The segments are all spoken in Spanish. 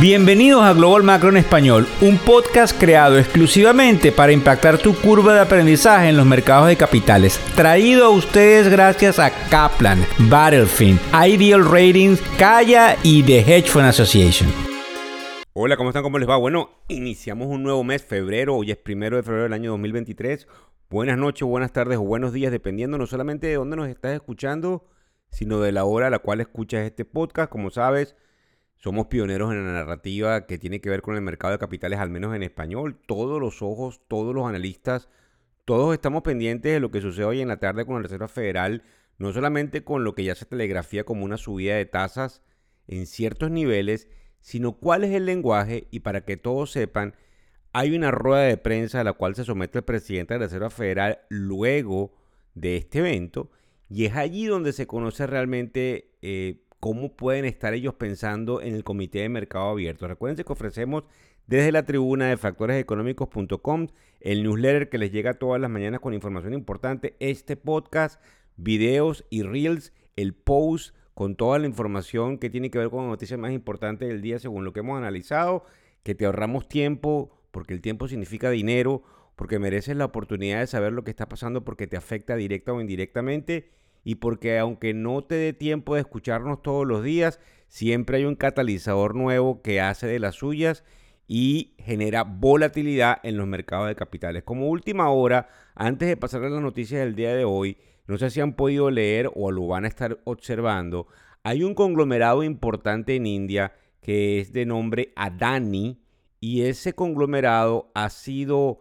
Bienvenidos a Global Macro en Español, un podcast creado exclusivamente para impactar tu curva de aprendizaje en los mercados de capitales. Traído a ustedes gracias a Kaplan, Battlefield, Ideal Ratings, Kaya y The Hedge Fund Association. Hola, ¿cómo están? ¿Cómo les va? Bueno, iniciamos un nuevo mes, febrero, hoy es primero de febrero del año 2023. Buenas noches, buenas tardes o buenos días, dependiendo no solamente de dónde nos estás escuchando, sino de la hora a la cual escuchas este podcast. Como sabes, somos pioneros en la narrativa que tiene que ver con el mercado de capitales, al menos en español. Todos los ojos, todos los analistas, todos estamos pendientes de lo que sucede hoy en la tarde con la Reserva Federal, no solamente con lo que ya se telegrafía como una subida de tasas en ciertos niveles, sino cuál es el lenguaje y para que todos sepan, hay una rueda de prensa a la cual se somete el presidente de la Reserva Federal luego de este evento y es allí donde se conoce realmente eh, cómo pueden estar ellos pensando en el Comité de Mercado Abierto. Recuerden que ofrecemos desde la tribuna de factoreseconómicos.com el newsletter que les llega todas las mañanas con información importante, este podcast, videos y reels, el post con toda la información que tiene que ver con las noticias más importantes del día según lo que hemos analizado, que te ahorramos tiempo, porque el tiempo significa dinero, porque mereces la oportunidad de saber lo que está pasando porque te afecta directa o indirectamente y porque aunque no te dé tiempo de escucharnos todos los días, siempre hay un catalizador nuevo que hace de las suyas y genera volatilidad en los mercados de capitales. Como última hora, antes de pasar a las noticias del día de hoy, no sé si han podido leer o lo van a estar observando, hay un conglomerado importante en India que es de nombre Adani y ese conglomerado ha sido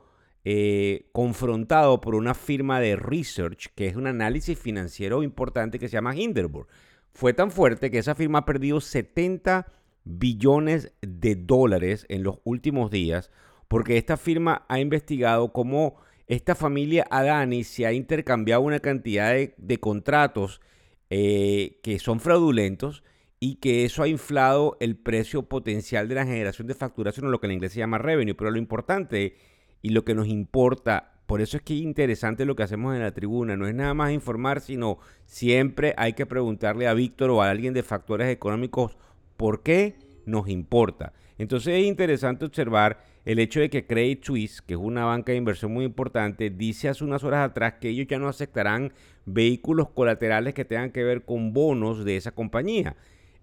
eh, confrontado por una firma de research, que es un análisis financiero importante que se llama Hindenburg. Fue tan fuerte que esa firma ha perdido 70 billones de dólares en los últimos días, porque esta firma ha investigado cómo esta familia Adani se ha intercambiado una cantidad de, contratos eh, que son fraudulentos y que eso ha inflado el precio potencial de la generación de facturación, o lo que en inglés se llama revenue. Pero lo importante y lo que nos importa. Por eso es que es interesante lo que hacemos en la tribuna. No es nada más informar, sino siempre hay que preguntarle a Víctor o a alguien de factores económicos por qué nos importa. Entonces es interesante observar el hecho de que Credit Suisse, que es una banca de inversión muy importante, dice hace unas horas atrás que ellos ya no aceptarán vehículos colaterales que tengan que ver con bonos de esa compañía.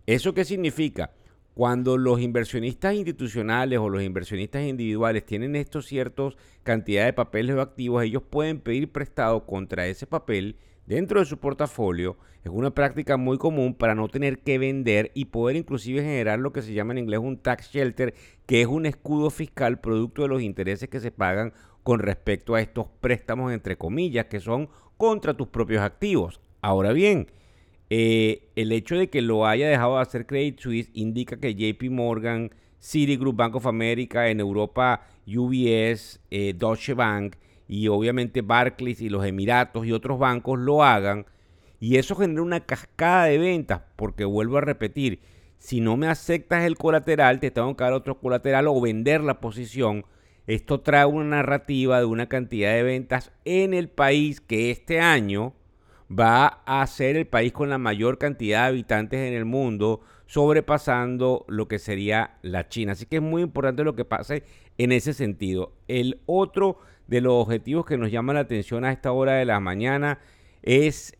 ¿Eso qué significa? Cuando los inversionistas institucionales o los inversionistas individuales tienen estos ciertos cantidad de papeles o activos, ellos pueden pedir prestado contra ese papel dentro de su portafolio. Es una práctica muy común para no tener que vender y poder inclusive generar lo que se llama en inglés un tax shelter, que es un escudo fiscal producto de los intereses que se pagan con respecto a estos préstamos entre comillas que son contra tus propios activos. Ahora bien, eh, el hecho de que lo haya dejado de hacer Credit Suisse indica que JP Morgan, Citigroup, Bank of America, en Europa UBS, eh, Deutsche Bank y obviamente Barclays y los Emiratos y otros bancos lo hagan. Y eso genera una cascada de ventas, porque vuelvo a repetir, si no me aceptas el colateral, te tengo que dar otro colateral o vender la posición. Esto trae una narrativa de una cantidad de ventas en el país que este año va a ser el país con la mayor cantidad de habitantes en el mundo, sobrepasando lo que sería la China. Así que es muy importante lo que pase en ese sentido. El otro de los objetivos que nos llama la atención a esta hora de la mañana es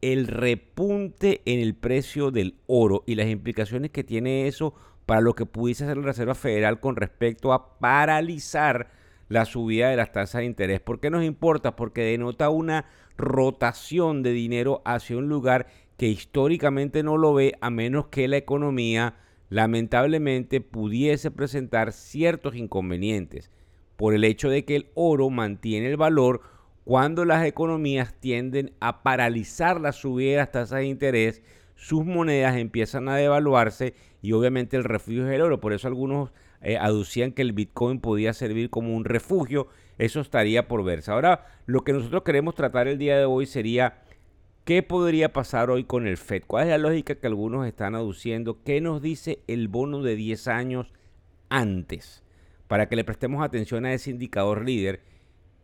el repunte en el precio del oro y las implicaciones que tiene eso para lo que pudiese hacer la Reserva Federal con respecto a paralizar la subida de las tasas de interés. ¿Por qué nos importa? Porque denota una rotación de dinero hacia un lugar que históricamente no lo ve a menos que la economía lamentablemente pudiese presentar ciertos inconvenientes por el hecho de que el oro mantiene el valor cuando las economías tienden a paralizar la subida de las tasas de interés, sus monedas empiezan a devaluarse y obviamente el refugio es el oro. Por eso algunos eh, aducían que el Bitcoin podía servir como un refugio. Eso estaría por verse. Ahora, lo que nosotros queremos tratar el día de hoy sería qué podría pasar hoy con el Fed. ¿Cuál es la lógica que algunos están aduciendo? ¿Qué nos dice el bono de 10 años antes? Para que le prestemos atención a ese indicador líder.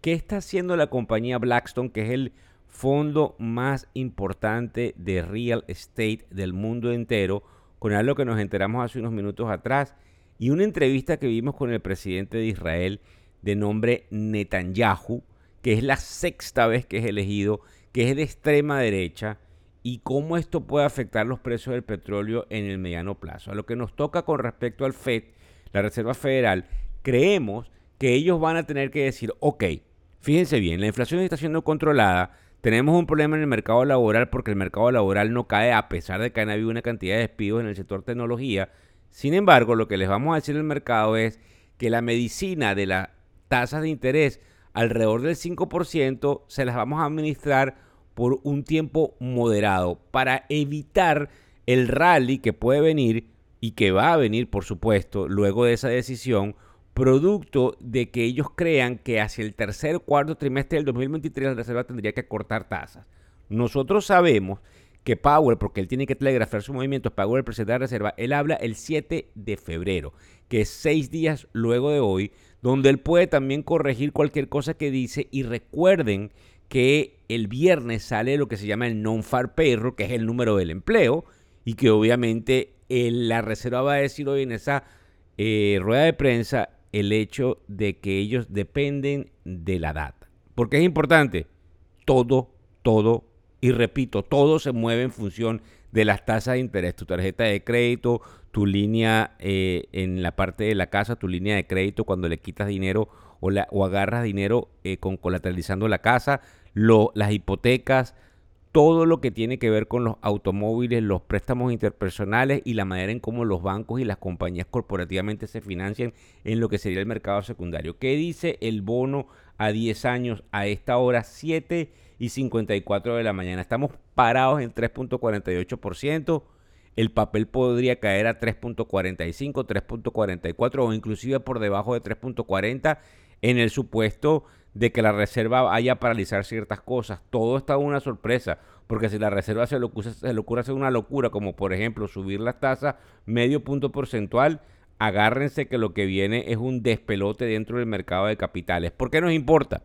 ¿Qué está haciendo la compañía Blackstone, que es el fondo más importante de real estate del mundo entero? Con algo que nos enteramos hace unos minutos atrás y una entrevista que vimos con el presidente de Israel de nombre Netanyahu, que es la sexta vez que es elegido, que es de extrema derecha, y cómo esto puede afectar los precios del petróleo en el mediano plazo. A lo que nos toca con respecto al FED, la Reserva Federal, creemos que ellos van a tener que decir, ok, fíjense bien, la inflación está siendo controlada, tenemos un problema en el mercado laboral porque el mercado laboral no cae a pesar de que han habido una cantidad de despidos en el sector tecnología. Sin embargo, lo que les vamos a decir al mercado es que la medicina de las tasas de interés alrededor del 5% se las vamos a administrar por un tiempo moderado para evitar el rally que puede venir y que va a venir, por supuesto, luego de esa decisión, producto de que ellos crean que hacia el tercer cuarto trimestre del 2023 la Reserva tendría que cortar tasas. Nosotros sabemos que Powell, porque él tiene que telegrafiar sus movimientos, Powell, el presidente de la Reserva, él habla el 7 de febrero, que es seis días luego de hoy, donde él puede también corregir cualquier cosa que dice y recuerden que el viernes sale lo que se llama el non-far payroll, que es el número del empleo, y que obviamente la Reserva va a decir hoy en esa eh, rueda de prensa el hecho de que ellos dependen de la data. Porque es importante, todo, todo, y repito, todo se mueve en función de las tasas de interés, tu tarjeta de crédito, tu línea eh, en la parte de la casa, tu línea de crédito cuando le quitas dinero o, la, o agarras dinero eh, con colateralizando la casa, las hipotecas, todo lo que tiene que ver con los automóviles, los préstamos interpersonales y la manera en cómo los bancos y las compañías corporativamente se financian en lo que sería el mercado secundario. ¿Qué dice el bono a 10 años a esta hora 7 y 54 de la mañana? Estamos parados en 3.48%. El papel podría caer a 3.45, 3.44 o inclusive por debajo de 3.40 en el supuesto de que la reserva vaya a paralizar ciertas cosas. Todo está una sorpresa, porque si la reserva se le, ocurre, se le ocurre hacer una locura, como por ejemplo subir las tasas medio punto porcentual, agárrense que lo que viene es un despelote dentro del mercado de capitales. ¿Por qué nos importa?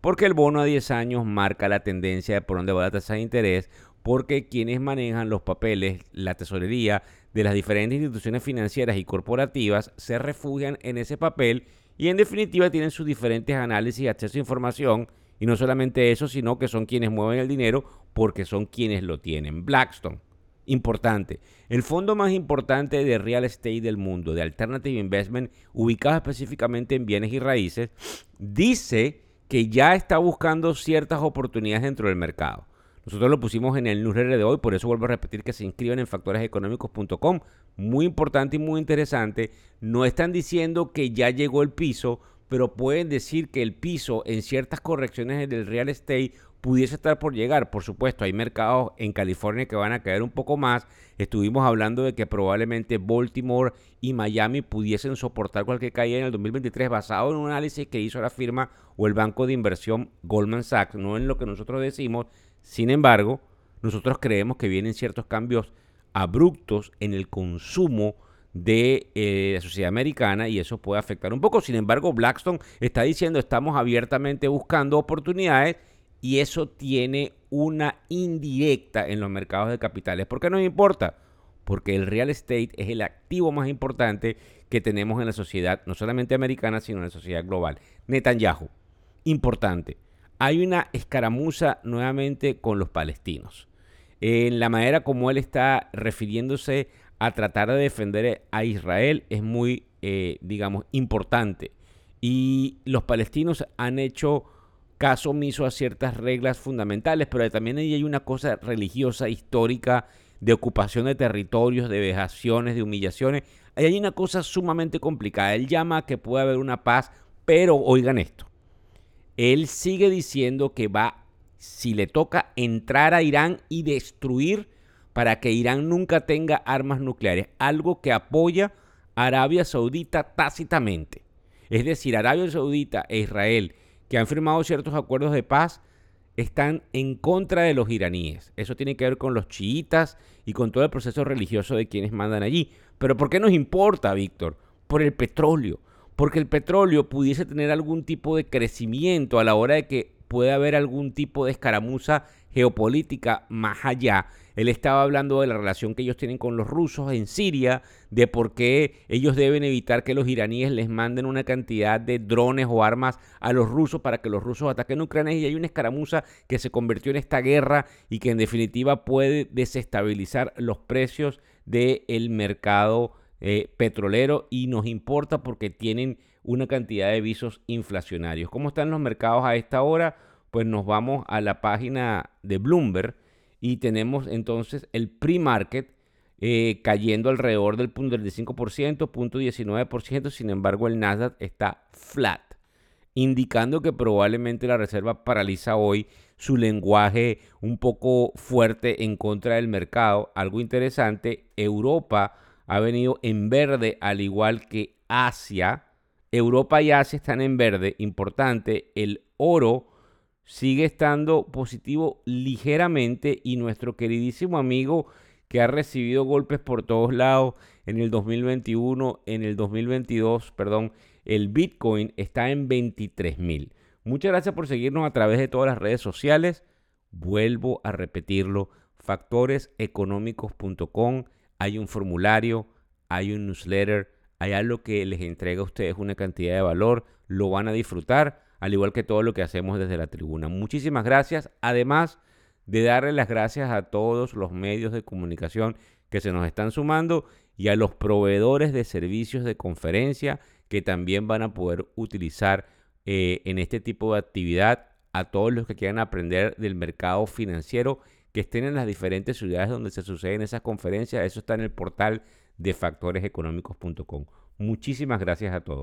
Porque el bono a 10 años marca la tendencia de por dónde va la tasa de interés, porque quienes manejan los papeles, la tesorería de las diferentes instituciones financieras y corporativas se refugian en ese papel y en definitiva tienen sus diferentes análisis y acceso a información. Y no solamente eso, sino que son quienes mueven el dinero porque son quienes lo tienen. Blackstone, importante. El fondo más importante de real estate del mundo, de Alternative Investment, ubicado específicamente en bienes y raíces, dice que ya está buscando ciertas oportunidades dentro del mercado. Nosotros lo pusimos en el newsletter de hoy, por eso vuelvo a repetir que se inscriban en factoreseconómicos.com. Muy importante y muy interesante. No están diciendo que ya llegó el piso, pero pueden decir que el piso en ciertas correcciones del real estate pudiese estar por llegar. Por supuesto, hay mercados en California que van a caer un poco más. Estuvimos hablando de que probablemente Baltimore y Miami pudiesen soportar cualquier caída en el 2023 basado en un análisis que hizo la firma o el banco de inversión Goldman Sachs, no en lo que nosotros decimos, sin embargo, nosotros creemos que vienen ciertos cambios abruptos en el consumo de eh, la sociedad americana y eso puede afectar un poco. Sin embargo, Blackstone está diciendo estamos abiertamente buscando oportunidades y eso tiene una indirecta en los mercados de capitales. ¿Por qué nos importa? Porque el real estate es el activo más importante que tenemos en la sociedad, no solamente americana, sino en la sociedad global. Netanyahu, importante hay una escaramuza nuevamente con los palestinos. En la manera como él está refiriéndose a tratar de defender a Israel es muy, eh, digamos, importante. Y los palestinos han hecho caso omiso a ciertas reglas fundamentales, pero también hay una cosa religiosa, histórica, de ocupación de territorios, de vejaciones, de humillaciones. Ahí hay una cosa sumamente complicada. Él llama a que puede haber una paz, pero oigan esto él sigue diciendo que va, si le toca, entrar a Irán y destruir para que Irán nunca tenga armas nucleares, algo que apoya Arabia Saudita tácitamente. Es decir, Arabia Saudita e Israel, que han firmado ciertos acuerdos de paz, están en contra de los iraníes. Eso tiene que ver con los chiitas y con todo el proceso religioso de quienes mandan allí. Pero ¿por qué nos importa, Víctor? Por el petróleo porque el petróleo pudiese tener algún tipo de crecimiento a la hora de que pueda haber algún tipo de escaramuza geopolítica más allá. Él estaba hablando de la relación que ellos tienen con los rusos en Siria, de por qué ellos deben evitar que los iraníes les manden una cantidad de drones o armas a los rusos para que los rusos ataquen Ucrania. Y hay una escaramuza que se convirtió en esta guerra y que en definitiva puede desestabilizar los precios del mercado eh, petrolero y nos importa porque tienen una cantidad de visos inflacionarios. ¿Cómo están los mercados a esta hora? Pues nos vamos a la página de Bloomberg y tenemos entonces el pre-market eh, cayendo alrededor del punto del 5%, punto 19%, sin embargo el Nasdaq está flat, indicando que probablemente la Reserva paraliza hoy su lenguaje un poco fuerte en contra del mercado. Algo interesante, Europa ha venido en verde al igual que Asia. Europa y Asia están en verde, importante. El oro sigue estando positivo ligeramente y nuestro queridísimo amigo que ha recibido golpes por todos lados en el 2021, en el 2022, perdón, el Bitcoin está en 23 mil. Muchas gracias por seguirnos a través de todas las redes sociales. Vuelvo a repetirlo, factoreseconómicos.com hay un formulario, hay un newsletter, hay algo que les entrega a ustedes una cantidad de valor, lo van a disfrutar, al igual que todo lo que hacemos desde la tribuna. Muchísimas gracias, además de darle las gracias a todos los medios de comunicación que se nos están sumando y a los proveedores de servicios de conferencia que también van a poder utilizar eh, en este tipo de actividad a todos los que quieran aprender del mercado financiero que estén en las diferentes ciudades donde se suceden esas conferencias. Eso está en el portal de factoreseconómicos.com. Muchísimas gracias a todos.